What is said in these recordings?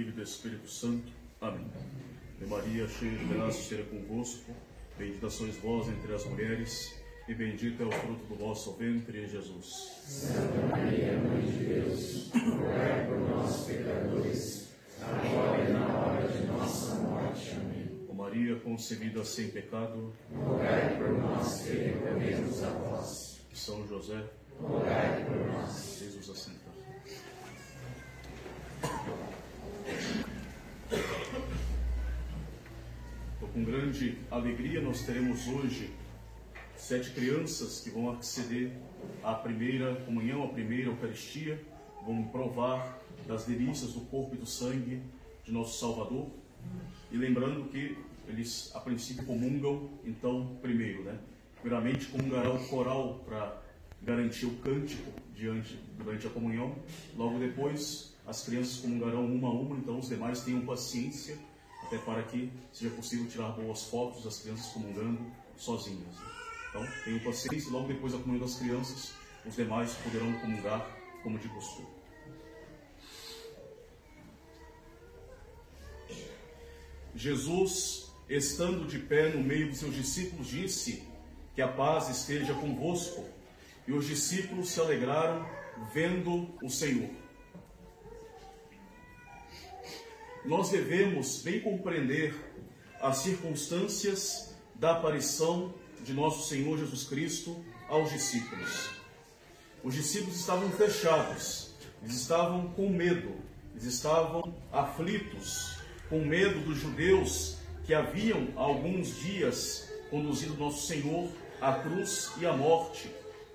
Filho e do Espírito Santo. Amém. E Maria, cheia de graça, seja convosco. Bendita sois vós entre as mulheres, e bendito é o fruto do vosso ventre, Jesus. Santa Maria, Mãe de Deus, rogai por nós, pecadores, agora e na hora de nossa morte. Amém. Ó Maria, concebida sem pecado, rogai por nós que recorremos a vós. São José, rogai por nós. Jesus assenta. com grande alegria nós teremos hoje sete crianças que vão acceder à primeira comunhão, à primeira Eucaristia, vão provar das delícias do corpo e do sangue de nosso Salvador. E lembrando que eles a princípio comungam, então, primeiro, né? Primeiramente comungará o coral para garantir o cântico diante, durante a comunhão. Logo depois, as crianças comungarão uma a uma, então os demais tenham paciência até para que seja possível tirar boas fotos das crianças comungando sozinhas. Então, tenham paciência logo depois da comunhão das crianças, os demais poderão comungar como de costume. Jesus, estando de pé no meio dos seus discípulos, disse: Que a paz esteja convosco. E os discípulos se alegraram vendo o Senhor. Nós devemos bem compreender as circunstâncias da aparição de nosso Senhor Jesus Cristo aos discípulos. Os discípulos estavam fechados, eles estavam com medo, eles estavam aflitos, com medo dos judeus que haviam há alguns dias conduzido nosso Senhor à cruz e à morte,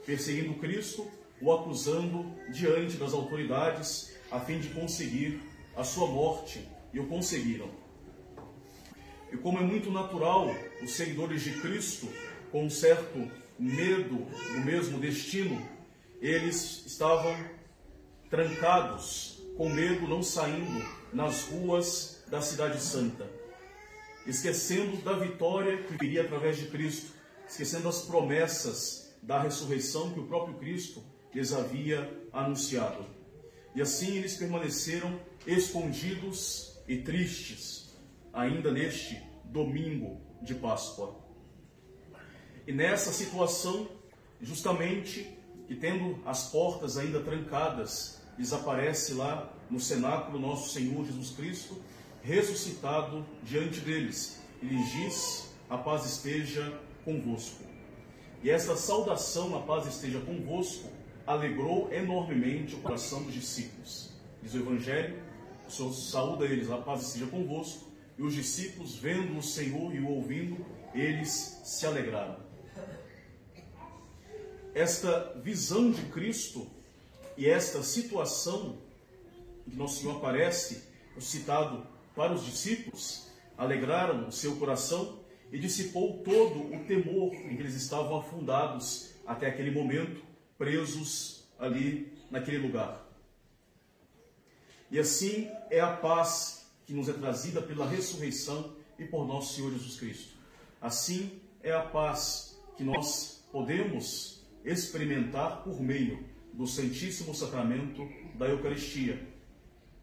perseguindo Cristo, o acusando diante das autoridades a fim de conseguir a sua morte e o conseguiram. E como é muito natural, os seguidores de Cristo, com um certo medo do mesmo destino, eles estavam trancados, com medo, não saindo nas ruas da Cidade Santa, esquecendo da vitória que viria através de Cristo, esquecendo as promessas da ressurreição que o próprio Cristo lhes havia anunciado. E assim eles permaneceram escondidos e tristes, ainda neste domingo de Páscoa. E nessa situação, justamente, que tendo as portas ainda trancadas, desaparece lá no cenáculo nosso Senhor Jesus Cristo, ressuscitado diante deles, e lhes diz: A paz esteja convosco. E essa saudação, a paz esteja convosco, alegrou enormemente o coração dos discípulos. Diz o Evangelho o Senhor saúda eles, a paz esteja convosco. E os discípulos, vendo o Senhor e o ouvindo, eles se alegraram. Esta visão de Cristo e esta situação em que Nosso Senhor aparece, citado para os discípulos, alegraram o seu coração e dissipou todo o temor em que eles estavam afundados até aquele momento, presos ali naquele lugar. E assim é a paz que nos é trazida pela ressurreição e por nosso Senhor Jesus Cristo. Assim é a paz que nós podemos experimentar por meio do Santíssimo Sacramento da Eucaristia.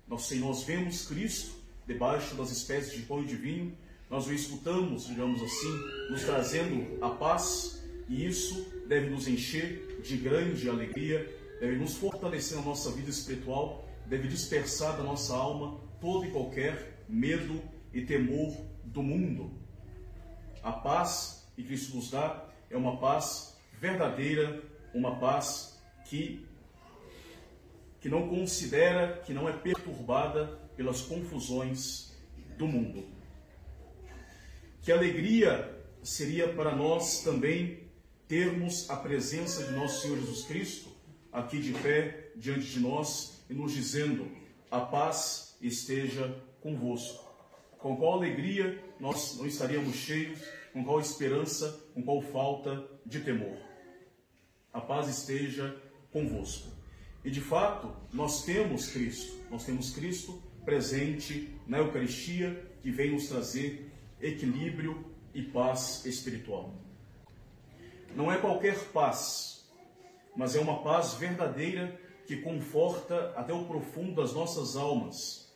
Nós, nós vemos Cristo debaixo das espécies de pão e de vinho, nós o escutamos, digamos assim, nos trazendo a paz, e isso deve nos encher de grande alegria, deve nos fortalecer na nossa vida espiritual deve dispersar da nossa alma todo e qualquer medo e temor do mundo. A paz que Cristo nos dá é uma paz verdadeira, uma paz que que não considera, que não é perturbada pelas confusões do mundo. Que alegria seria para nós também termos a presença de nosso Senhor Jesus Cristo aqui de pé diante de nós e nos dizendo: A paz esteja convosco. Com qual alegria nós não estaríamos cheios, com qual esperança, com qual falta de temor. A paz esteja convosco. E de fato, nós temos Cristo, nós temos Cristo presente na Eucaristia que vem nos trazer equilíbrio e paz espiritual. Não é qualquer paz, mas é uma paz verdadeira que conforta até o profundo das nossas almas.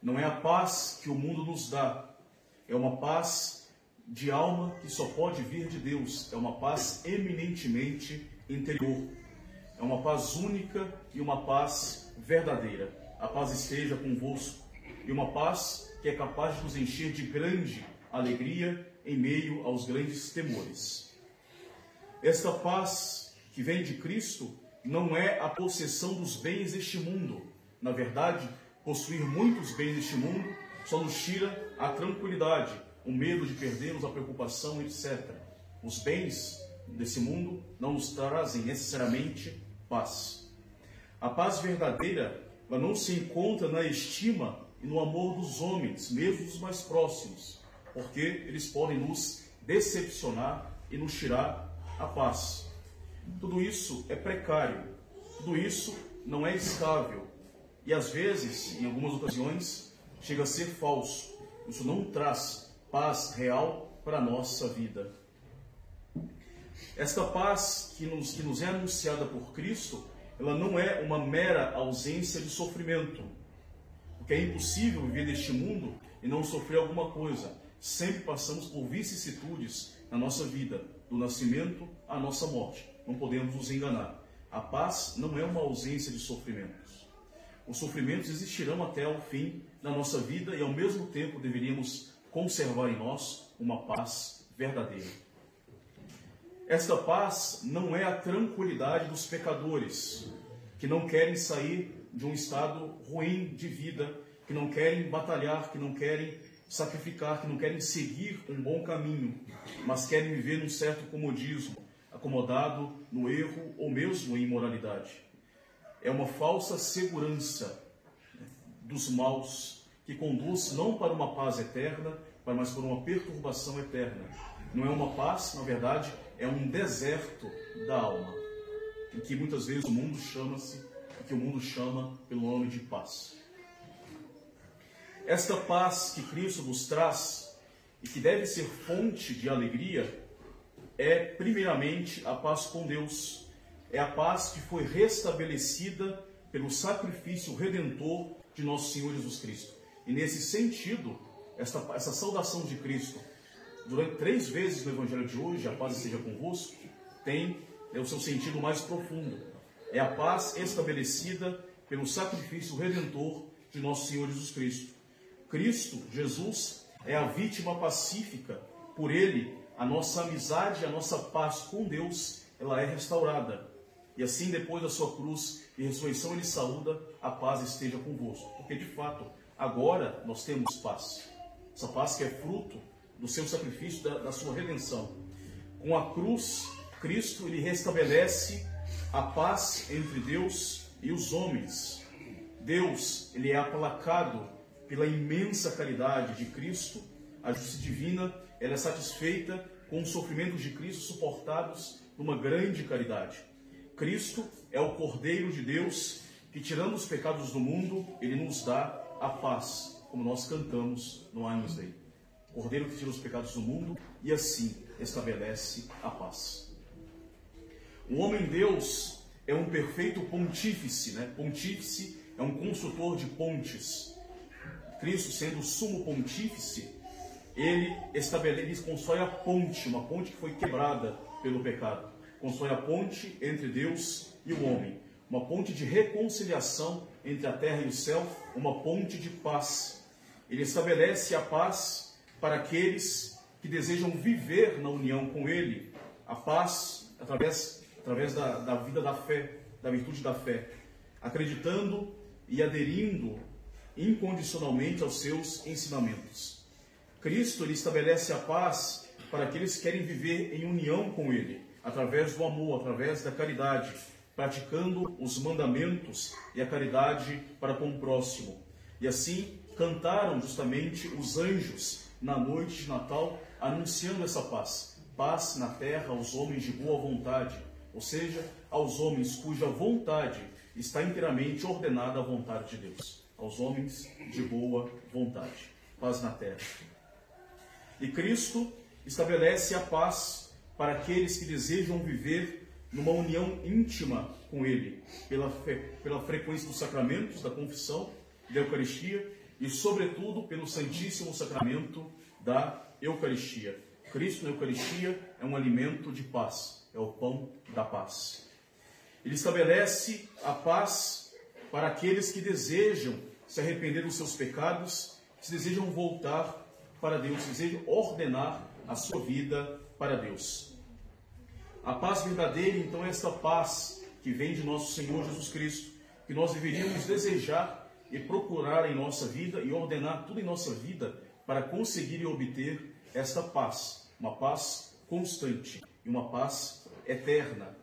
Não é a paz que o mundo nos dá, é uma paz de alma que só pode vir de Deus, é uma paz eminentemente interior, é uma paz única e uma paz verdadeira. A paz esteja convosco e uma paz que é capaz de nos encher de grande alegria em meio aos grandes temores. Esta paz que vem de Cristo não é a possessão dos bens deste mundo. Na verdade, possuir muitos bens deste mundo só nos tira a tranquilidade, o medo de perdermos, a preocupação, etc. Os bens desse mundo não nos trazem necessariamente paz. A paz verdadeira ela não se encontra na estima e no amor dos homens, mesmo dos mais próximos, porque eles podem nos decepcionar e nos tirar a paz. Tudo isso é precário, tudo isso não é estável e às vezes, em algumas ocasiões, chega a ser falso. Isso não traz paz real para a nossa vida. Esta paz que nos, que nos é anunciada por Cristo, ela não é uma mera ausência de sofrimento, porque é impossível viver neste mundo e não sofrer alguma coisa. Sempre passamos por vicissitudes na nossa vida, do nascimento à nossa morte. Não podemos nos enganar. A paz não é uma ausência de sofrimentos. Os sofrimentos existirão até o fim da nossa vida e, ao mesmo tempo, deveríamos conservar em nós uma paz verdadeira. Esta paz não é a tranquilidade dos pecadores, que não querem sair de um estado ruim de vida, que não querem batalhar, que não querem sacrificar, que não querem seguir um bom caminho, mas querem viver num certo comodismo, acomodado no erro ou mesmo em imoralidade. É uma falsa segurança né, dos maus que conduz não para uma paz eterna, mas para uma perturbação eterna. Não é uma paz, na verdade, é um deserto da alma, em que muitas vezes o mundo chama-se que o mundo chama pelo nome de paz. Esta paz que Cristo nos traz e que deve ser fonte de alegria é, primeiramente, a paz com Deus. É a paz que foi restabelecida pelo sacrifício redentor de nosso Senhor Jesus Cristo. E nesse sentido, esta, essa saudação de Cristo, durante três vezes no Evangelho de hoje, a paz esteja convosco, tem é, o seu sentido mais profundo é a paz estabelecida pelo sacrifício redentor de nosso Senhor Jesus Cristo. Cristo, Jesus, é a vítima pacífica. Por ele, a nossa amizade, a nossa paz com Deus, ela é restaurada. E assim, depois da sua cruz e ressurreição, ele saúda, a paz esteja convosco. Porque, de fato, agora nós temos paz. Essa paz que é fruto do seu sacrifício, da, da sua redenção. Com a cruz, Cristo, ele restabelece a paz entre Deus e os homens. Deus, ele é aplacado pela imensa caridade de Cristo. A justiça divina, ela é satisfeita com os sofrimentos de Cristo suportados numa grande caridade. Cristo é o Cordeiro de Deus que, tirando os pecados do mundo, ele nos dá a paz, como nós cantamos no Agnus Dei. Cordeiro que tira os pecados do mundo e assim estabelece a paz. O homem-deus é um perfeito pontífice, né? Pontífice é um construtor de pontes. Cristo, sendo o sumo pontífice, ele estabelece, ele constrói a ponte, uma ponte que foi quebrada pelo pecado. Constrói a ponte entre Deus e o homem, uma ponte de reconciliação entre a terra e o céu, uma ponte de paz. Ele estabelece a paz para aqueles que desejam viver na união com ele, a paz através através da, da vida da fé, da virtude da fé, acreditando e aderindo incondicionalmente aos seus ensinamentos. Cristo ele estabelece a paz para aqueles que querem viver em união com Ele, através do amor, através da caridade, praticando os mandamentos e a caridade para com o próximo. E assim cantaram justamente os anjos na noite de Natal, anunciando essa paz. Paz na terra aos homens de boa vontade ou seja, aos homens cuja vontade está inteiramente ordenada à vontade de Deus, aos homens de boa vontade. Paz na terra. E Cristo estabelece a paz para aqueles que desejam viver numa união íntima com Ele, pela, pela frequência dos sacramentos, da confissão, da Eucaristia e, sobretudo, pelo Santíssimo Sacramento da Eucaristia. Cristo na Eucaristia é um alimento de paz, é o pão da paz. Ele estabelece a paz para aqueles que desejam se arrepender dos seus pecados, que desejam voltar para Deus, que desejam ordenar a sua vida para Deus. A paz verdadeira, então, é esta paz que vem de nosso Senhor Jesus Cristo, que nós deveríamos desejar e procurar em nossa vida e ordenar tudo em nossa vida para conseguir e obter esta paz, uma paz constante e uma paz eterna.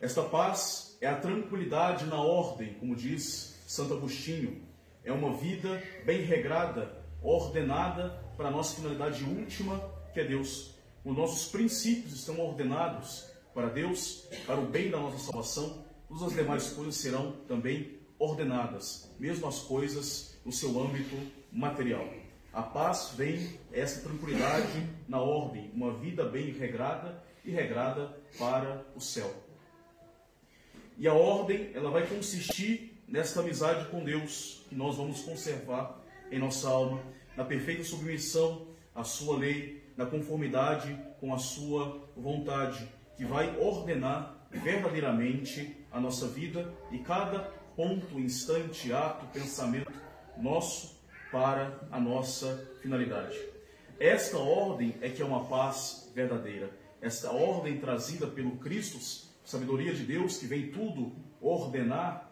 Esta paz é a tranquilidade na ordem, como diz Santo Agostinho, é uma vida bem regrada, ordenada para a nossa finalidade última, que é Deus. Os nossos princípios estão ordenados para Deus, para o bem da nossa salvação, todas as demais coisas serão também ordenadas, mesmo as coisas no seu âmbito material. A paz vem essa tranquilidade na ordem, uma vida bem regrada e regrada para o céu. E a ordem, ela vai consistir nesta amizade com Deus, que nós vamos conservar em nossa alma, na perfeita submissão à sua lei, na conformidade com a sua vontade, que vai ordenar verdadeiramente a nossa vida e cada ponto, instante, ato, pensamento nosso para a nossa finalidade. Esta ordem é que é uma paz verdadeira. Esta ordem trazida pelo Cristo, sabedoria de Deus, que vem tudo ordenar,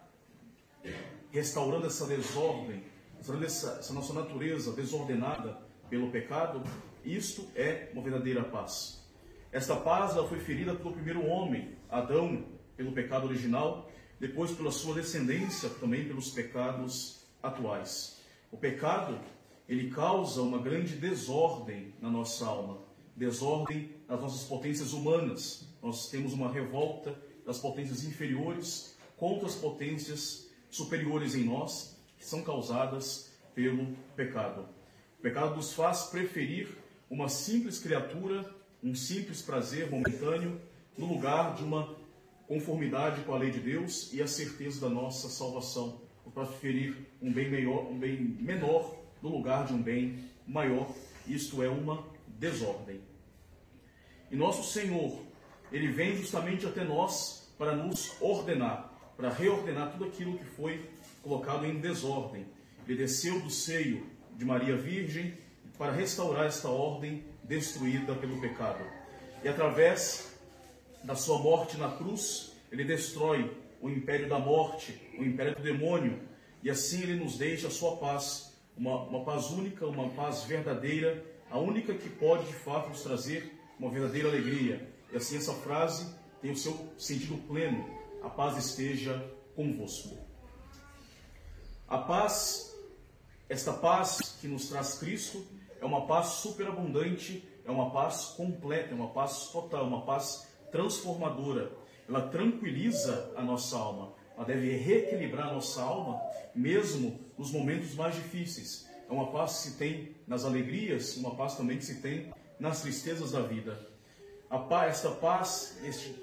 restaurando essa desordem, restaurando essa, essa nossa natureza desordenada pelo pecado, isto é uma verdadeira paz. Esta paz foi ferida pelo primeiro homem, Adão, pelo pecado original, depois pela sua descendência, também pelos pecados atuais. O pecado, ele causa uma grande desordem na nossa alma, desordem nas nossas potências humanas. Nós temos uma revolta das potências inferiores contra as potências superiores em nós, que são causadas pelo pecado. O pecado nos faz preferir uma simples criatura, um simples prazer momentâneo, no lugar de uma conformidade com a lei de Deus e a certeza da nossa salvação, para preferir um bem, maior, um bem menor no lugar de um bem maior. Isto é uma desordem. E nosso Senhor, Ele vem justamente até nós para nos ordenar, para reordenar tudo aquilo que foi colocado em desordem. Ele desceu do seio de Maria Virgem para restaurar esta ordem destruída pelo pecado. E através da sua morte na cruz, ele destrói o império da morte, o império do demônio, e assim ele nos deixa a sua paz, uma, uma paz única, uma paz verdadeira, a única que pode de fato nos trazer uma verdadeira alegria. E assim essa frase tem o seu sentido pleno: a paz esteja convosco. A paz, esta paz que nos traz Cristo, é uma paz superabundante, é uma paz completa, é uma paz total, uma paz transformadora. Ela tranquiliza a nossa alma. Ela deve reequilibrar a nossa alma, mesmo nos momentos mais difíceis. É uma paz que se tem nas alegrias, uma paz também que se tem nas tristezas da vida. A paz, esta paz, este,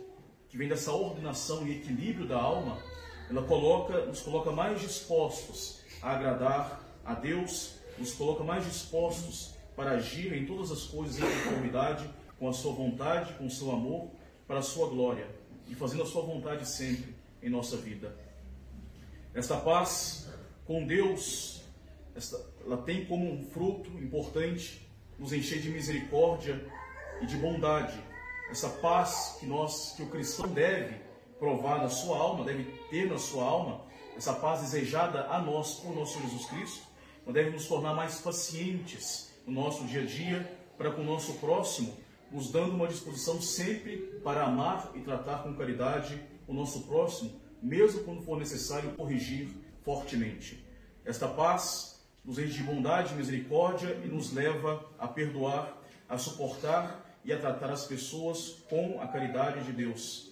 que vem dessa ordenação e equilíbrio da alma, ela coloca, nos coloca mais dispostos a agradar a Deus, nos coloca mais dispostos para agir em todas as coisas em conformidade com a sua vontade, com o seu amor para a sua glória e fazendo a sua vontade sempre em nossa vida. Esta paz com Deus, esta, ela tem como um fruto importante nos encher de misericórdia e de bondade. Essa paz que nós, que o cristão deve provar na sua alma, deve ter na sua alma, essa paz desejada a nós por nosso Jesus Cristo, nós deve nos tornar mais pacientes no nosso dia a dia para com o nosso próximo nos dando uma disposição sempre para amar e tratar com caridade o nosso próximo, mesmo quando for necessário corrigir fortemente. Esta paz nos enche de bondade e misericórdia e nos leva a perdoar, a suportar e a tratar as pessoas com a caridade de Deus.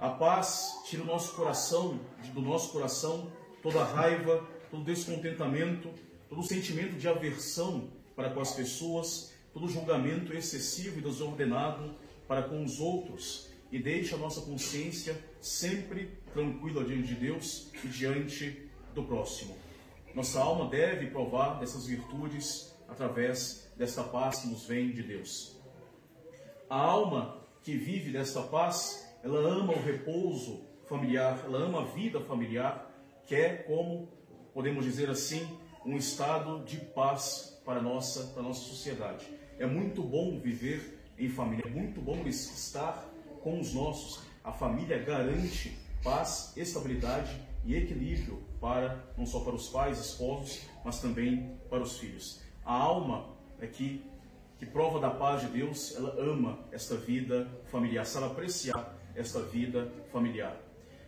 A paz tira o nosso coração, do nosso coração, toda raiva, todo descontentamento, todo sentimento de aversão para com as pessoas todo julgamento excessivo e desordenado para com os outros e deixe a nossa consciência sempre tranquila diante de Deus e diante do próximo. Nossa alma deve provar dessas virtudes através desta paz que nos vem de Deus. A alma que vive desta paz, ela ama o repouso familiar, ela ama a vida familiar, que é como podemos dizer assim, um estado de paz para a nossa, para a nossa sociedade. É muito bom viver em família, é muito bom estar com os nossos. A família garante paz, estabilidade e equilíbrio para não só para os pais, esposos, mas também para os filhos. A alma é que que prova da paz de Deus, ela ama esta vida familiar, sabe apreciar esta vida familiar.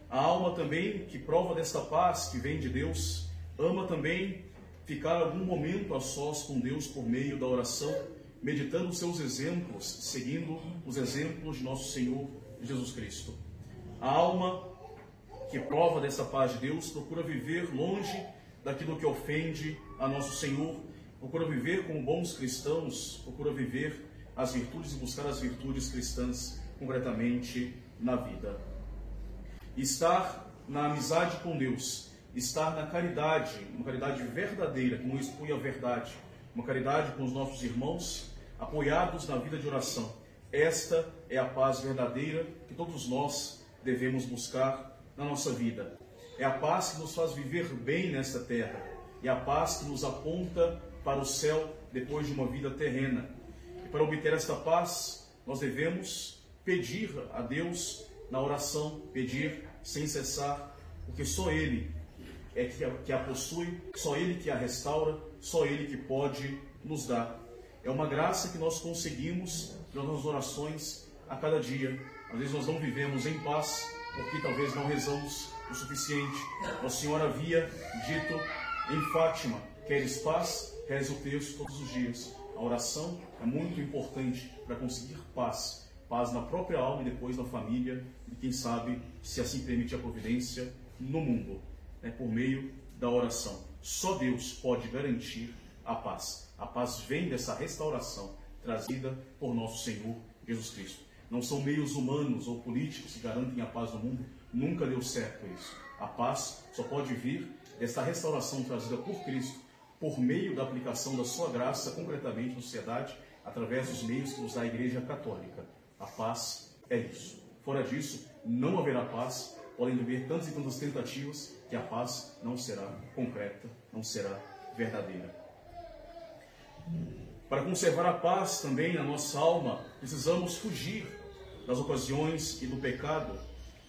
A alma também que prova desta paz que vem de Deus, ama também ficar algum momento a sós com Deus por meio da oração, meditando os seus exemplos, seguindo os exemplos de nosso Senhor Jesus Cristo. A alma que prova dessa paz de Deus procura viver longe daquilo que ofende a nosso Senhor, procura viver como bons cristãos, procura viver as virtudes e buscar as virtudes cristãs concretamente na vida. Estar na amizade com Deus estar na caridade, uma caridade verdadeira, que não expõe a verdade, uma caridade com os nossos irmãos, apoiados na vida de oração. Esta é a paz verdadeira que todos nós devemos buscar na nossa vida. É a paz que nos faz viver bem nesta terra, é a paz que nos aponta para o céu depois de uma vida terrena. E para obter esta paz, nós devemos pedir a Deus na oração, pedir sem cessar, porque só Ele é que a, que a possui, só Ele que a restaura, só Ele que pode nos dar. É uma graça que nós conseguimos nas nossas orações a cada dia. Às vezes nós não vivemos em paz porque talvez não rezamos o suficiente. Nossa Senhora havia dito em Fátima: queres paz? Reze o texto todos os dias. A oração é muito importante para conseguir paz. Paz na própria alma e depois na família e, quem sabe, se assim permite a providência, no mundo né, por meio da oração. Só Deus pode garantir a paz. A paz vem dessa restauração trazida por nosso Senhor Jesus Cristo. Não são meios humanos ou políticos que garantem a paz no mundo. Nunca deu certo isso. A paz só pode vir dessa restauração trazida por Cristo por meio da aplicação da sua graça concretamente na sociedade, através dos meios que dá a Igreja Católica. A paz é isso. Fora disso, não haverá paz. Podem haver tantas e tantas tentativas, que a paz não será concreta, não será verdadeira. Para conservar a paz também na nossa alma, precisamos fugir das ocasiões e do pecado,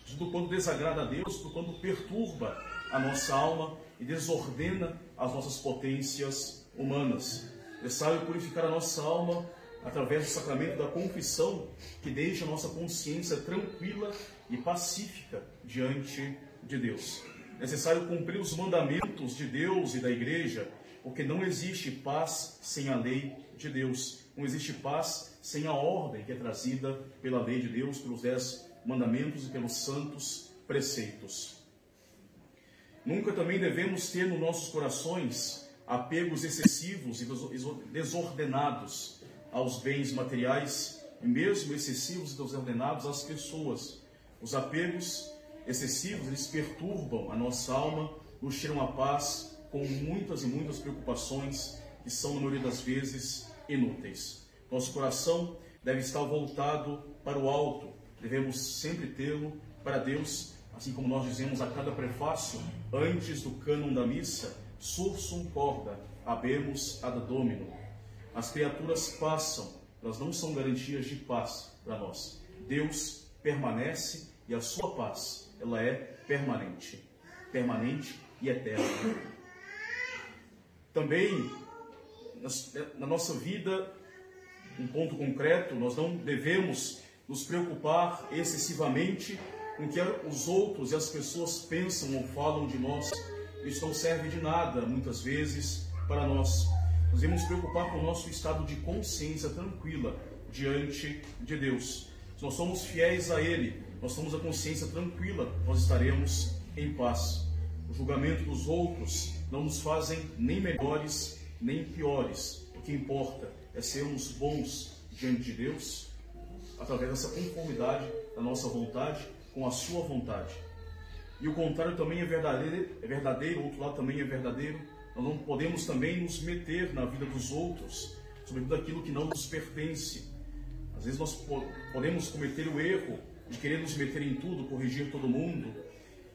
de tudo quanto desagrada a Deus, tudo quanto perturba a nossa alma e desordena as nossas potências humanas. É necessário purificar a nossa alma através do sacramento da confissão, que deixa a nossa consciência tranquila e pacífica diante de Deus necessário cumprir os mandamentos de Deus e da igreja, porque não existe paz sem a lei de Deus. Não existe paz sem a ordem que é trazida pela lei de Deus, pelos dez mandamentos e pelos santos preceitos. Nunca também devemos ter nos nossos corações apegos excessivos e desordenados aos bens materiais, e mesmo excessivos e desordenados às pessoas. Os apegos excessivos, eles perturbam a nossa alma, nos tiram a paz com muitas e muitas preocupações que são, na maioria das vezes, inúteis. Nosso coração deve estar voltado para o alto, devemos sempre tê-lo para Deus, assim como nós dizemos a cada prefácio, antes do cânon da missa, sursum corda, habemos ad domino. As criaturas passam, elas não são garantias de paz para nós. Deus permanece e a sua paz ela é permanente, permanente e eterna. Também na nossa vida, um ponto concreto, nós não devemos nos preocupar excessivamente com o que os outros e as pessoas pensam ou falam de nós. Isso não serve de nada, muitas vezes, para nós. Nós devemos preocupar com o nosso estado de consciência tranquila diante de Deus. Se nós somos fiéis a Ele, nós temos a consciência tranquila, nós estaremos em paz. O julgamento dos outros não nos fazem nem melhores nem piores. O que importa é sermos bons diante de Deus, através dessa conformidade da nossa vontade com a sua vontade. E o contrário também é verdadeiro, é verdadeiro, o outro lado também é verdadeiro. Nós não podemos também nos meter na vida dos outros, sobretudo aquilo que não nos pertence. Às vezes nós podemos cometer o erro de querer nos meter em tudo, corrigir todo mundo,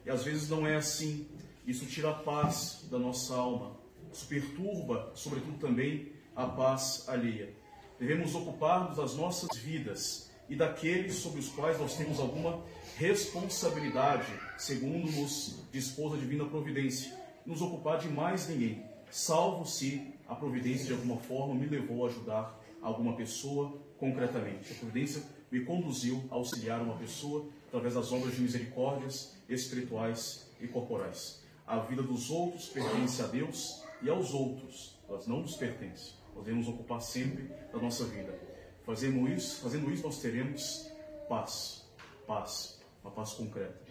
e às vezes não é assim. Isso tira a paz da nossa alma, isso perturba, sobretudo também, a paz alheia. Devemos ocupar-nos das nossas vidas e daqueles sobre os quais nós temos alguma responsabilidade, segundo nos dispôs a divina providência, nos ocupar de mais ninguém, salvo se a providência de alguma forma me levou a ajudar alguma pessoa concretamente. A providência me conduziu a auxiliar uma pessoa através das obras de misericórdias espirituais e corporais. A vida dos outros pertence a Deus e aos outros, elas não nos pertencem. Nós devemos ocupar sempre da nossa vida. Fazendo isso, fazendo isso nós teremos paz, paz, uma paz concreta.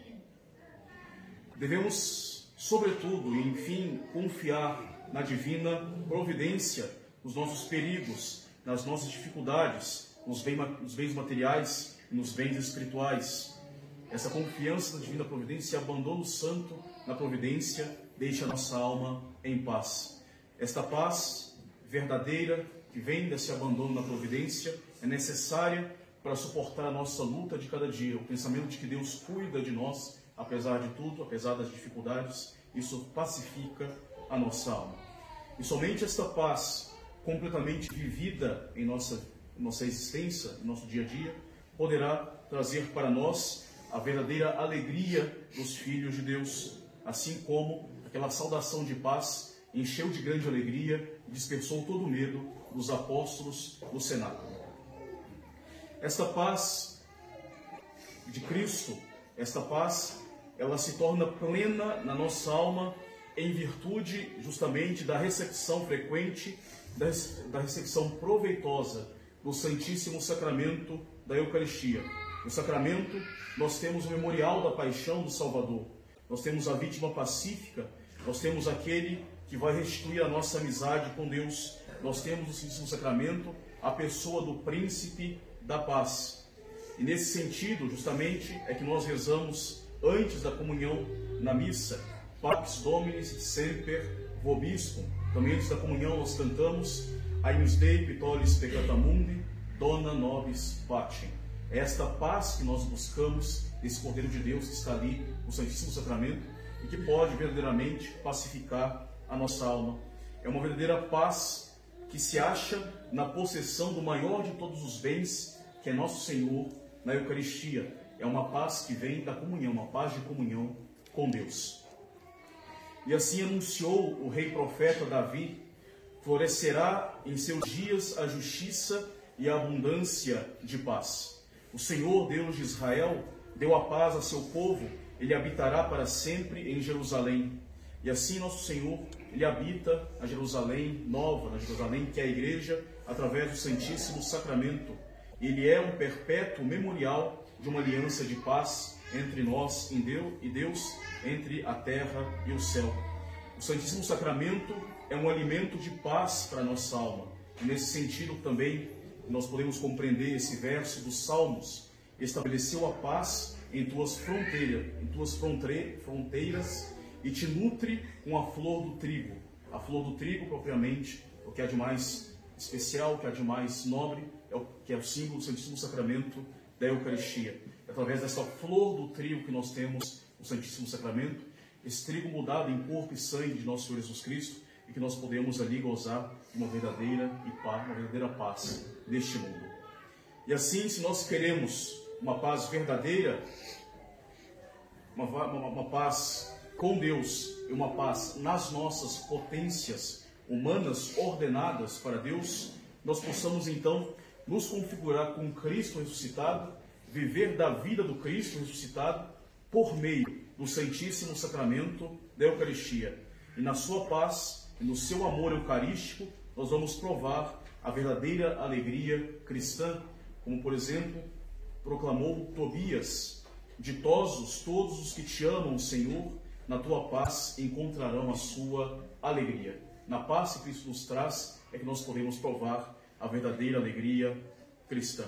Devemos, sobretudo e enfim, confiar na divina providência nos nossos perigos, nas nossas dificuldades, nos bens materiais e nos bens espirituais. Essa confiança na divina providência e abandono santo na providência deixa nossa alma em paz. Esta paz verdadeira que vem desse abandono na providência é necessária para suportar a nossa luta de cada dia. O pensamento de que Deus cuida de nós, apesar de tudo, apesar das dificuldades, isso pacifica a nossa alma. E somente esta paz completamente vivida em nossa, nossa existência, em nosso dia a dia, poderá trazer para nós a verdadeira alegria dos filhos de Deus, assim como aquela saudação de paz encheu de grande alegria e dispersou todo o medo dos apóstolos no cenáculo. Esta paz de Cristo, esta paz, ela se torna plena na nossa alma em virtude justamente da recepção frequente da recepção proveitosa do Santíssimo Sacramento da Eucaristia. No sacramento, nós temos o memorial da paixão do Salvador, nós temos a vítima pacífica, nós temos aquele que vai restituir a nossa amizade com Deus, nós temos no Santíssimo Sacramento a pessoa do príncipe da paz. E nesse sentido, justamente, é que nós rezamos antes da comunhão na missa, Pax Dominis Semper Vobiscum, também antes da comunhão nós cantamos Aimus Dei Pitolis Peccata Mundi, Dona Nobis Pacem. É esta paz que nós buscamos, esse Cordeiro de Deus que está ali no Santíssimo Sacramento e que pode verdadeiramente pacificar a nossa alma. É uma verdadeira paz que se acha na possessão do maior de todos os bens, que é nosso Senhor na Eucaristia. É uma paz que vem da comunhão, uma paz de comunhão com Deus. E assim anunciou o rei profeta Davi: florescerá em seus dias a justiça e a abundância de paz. O Senhor, Deus de Israel, deu a paz a seu povo, ele habitará para sempre em Jerusalém. E assim nosso Senhor, ele habita a Jerusalém nova, na Jerusalém que é a igreja, através do Santíssimo Sacramento. Ele é um perpétuo memorial de uma aliança de paz entre nós e Deus entre a terra e o céu. O Santíssimo Sacramento é um alimento de paz para a nossa alma. E nesse sentido também nós podemos compreender esse verso dos Salmos. Estabeleceu a paz em tuas fronteiras, em tuas fronteiras e te nutre com a flor do trigo. A flor do trigo propriamente, o que há de mais especial, o que há de mais nobre, é o que é o símbolo do Santíssimo Sacramento da Eucaristia. É através dessa flor do trigo que nós temos o Santíssimo Sacramento, esse trigo mudado em corpo e sangue de nosso Senhor Jesus Cristo, e que nós podemos ali gozar uma verdadeira e uma verdadeira paz neste mundo. E assim, se nós queremos uma paz verdadeira, uma, uma, uma paz com Deus e uma paz nas nossas potências humanas ordenadas para Deus, nós possamos então nos configurar com Cristo ressuscitado, viver da vida do Cristo ressuscitado por meio do Santíssimo Sacramento da Eucaristia. E na sua paz e no seu amor eucarístico, nós vamos provar a verdadeira alegria cristã, como por exemplo proclamou Tobias: Ditosos todos os que te amam, Senhor, na tua paz encontrarão a sua alegria. Na paz que Cristo nos traz é que nós podemos provar a verdadeira alegria cristã.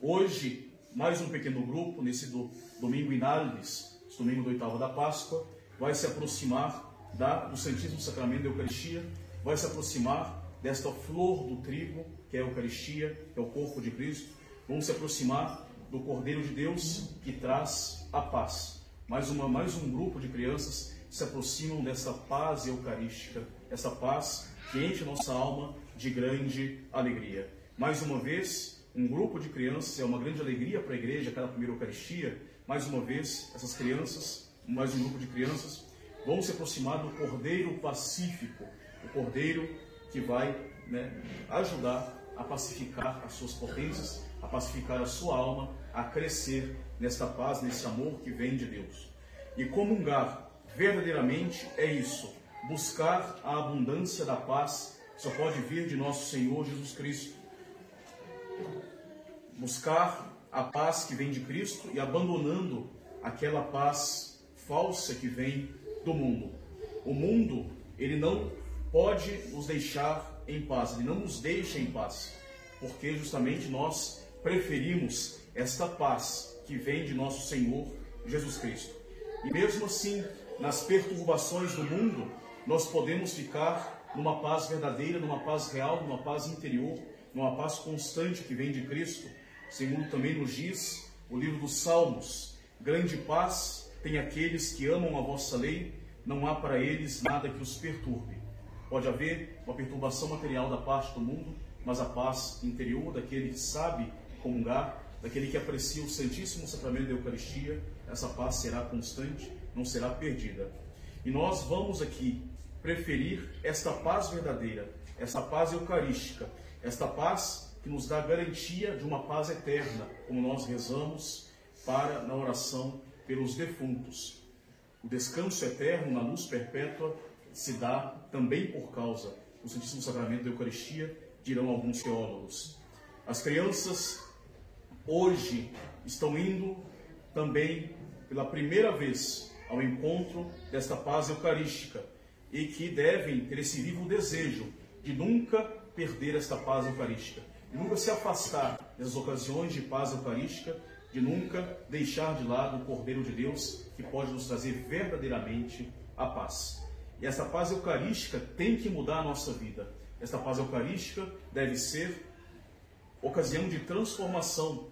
Hoje, mais um pequeno grupo, nesse do, domingo em Alves, domingo do oitavo da Páscoa, vai se aproximar da, do Santíssimo Sacramento da Eucaristia, vai se aproximar desta flor do trigo, que é a Eucaristia, que é o corpo de Cristo, vão se aproximar do Cordeiro de Deus que traz a paz. Mais, uma, mais um grupo de crianças se aproximam dessa paz eucarística, essa paz que enche nossa alma de grande alegria. Mais uma vez, um grupo de crianças é uma grande alegria para a igreja, cada primeira Eucaristia. Mais uma vez, essas crianças, mais um grupo de crianças, vão se aproximar do Cordeiro Pacífico, o Cordeiro que vai né, ajudar a pacificar as suas potências, a pacificar a sua alma, a crescer nesta paz, nesse amor que vem de Deus. E comungar verdadeiramente é isso, buscar a abundância da paz só pode vir de nosso Senhor Jesus Cristo. Buscar a paz que vem de Cristo e abandonando aquela paz falsa que vem do mundo. O mundo, ele não pode nos deixar em paz, ele não nos deixa em paz, porque justamente nós preferimos esta paz que vem de nosso Senhor Jesus Cristo. E mesmo assim, nas perturbações do mundo, nós podemos ficar numa paz verdadeira, numa paz real, numa paz interior, numa paz constante que vem de Cristo, segundo também nos diz o livro dos Salmos: grande paz tem aqueles que amam a vossa lei, não há para eles nada que os perturbe. Pode haver uma perturbação material da parte do mundo, mas a paz interior daquele que sabe comungar, daquele que aprecia o Santíssimo Sacramento da Eucaristia, essa paz será constante, não será perdida. E nós vamos aqui preferir esta paz verdadeira, essa paz eucarística, esta paz que nos dá garantia de uma paz eterna, como nós rezamos para na oração pelos defuntos. O descanso eterno na luz perpétua se dá também por causa do Santíssimo Sacramento da Eucaristia, dirão alguns teólogos. As crianças hoje estão indo também pela primeira vez ao encontro desta paz eucarística e que devem ter esse vivo desejo de nunca perder esta paz eucarística, de nunca se afastar das ocasiões de paz eucarística, de nunca deixar de lado o Cordeiro de Deus que pode nos trazer verdadeiramente a paz. E essa paz eucarística tem que mudar a nossa vida. Esta paz eucarística deve ser ocasião de transformação,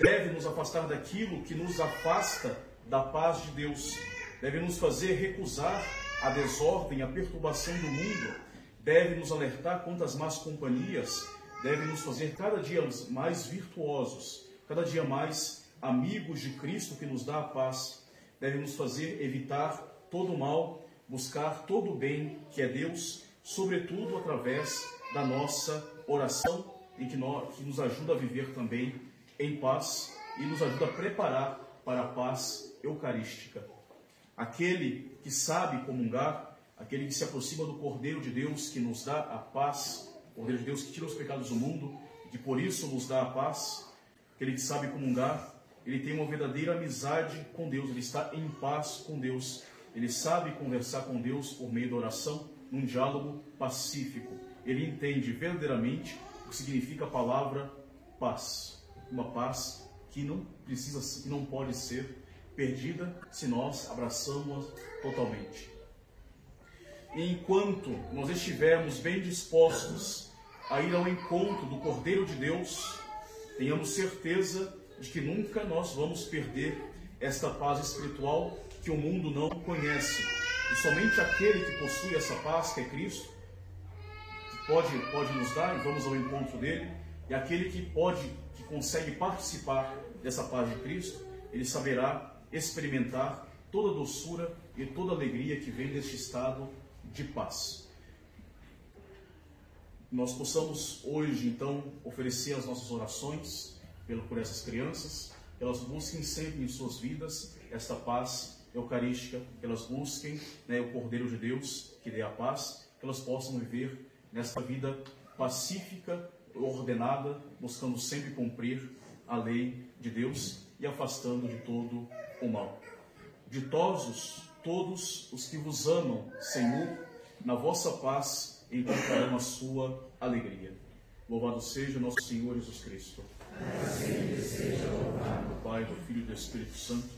deve nos afastar daquilo que nos afasta da paz de Deus, deve nos fazer recusar a desordem, a perturbação do mundo, deve nos alertar contra as más companhias, deve nos fazer cada dia mais virtuosos, cada dia mais amigos de Cristo que nos dá a paz, deve nos fazer evitar todo o mal buscar todo o bem que é Deus, sobretudo através da nossa oração, em que, nós, que nos ajuda a viver também em paz e nos ajuda a preparar para a paz eucarística. Aquele que sabe comungar, aquele que se aproxima do Cordeiro de Deus que nos dá a paz, Cordeiro de Deus que tira os pecados do mundo, que por isso nos dá a paz, aquele que sabe comungar, ele tem uma verdadeira amizade com Deus, ele está em paz com Deus ele sabe conversar com Deus por meio da oração, num diálogo pacífico. Ele entende verdadeiramente o que significa a palavra paz. Uma paz que não precisa, que não pode ser perdida se nós abraçamos totalmente. E enquanto nós estivermos bem dispostos a ir ao encontro do Cordeiro de Deus, tenhamos certeza de que nunca nós vamos perder esta paz espiritual que o mundo não conhece. E somente aquele que possui essa paz, que é Cristo, pode, pode nos dar, e vamos ao encontro dele, e aquele que pode, que consegue participar dessa paz de Cristo, ele saberá experimentar toda a doçura e toda a alegria que vem deste estado de paz. Nós possamos hoje, então, oferecer as nossas orações por essas crianças, elas busquem sempre em suas vidas esta paz eucarística, elas busquem né, o Cordeiro de Deus, que dê a paz, que elas possam viver nessa vida pacífica, ordenada, buscando sempre cumprir a lei de Deus e afastando de todo o mal. Ditosos todos os que vos amam, Senhor, na vossa paz encontrarão a sua alegria. Louvado seja nosso Senhor Jesus Cristo. Assim seja louvado. Pai, do Filho e do Espírito Santo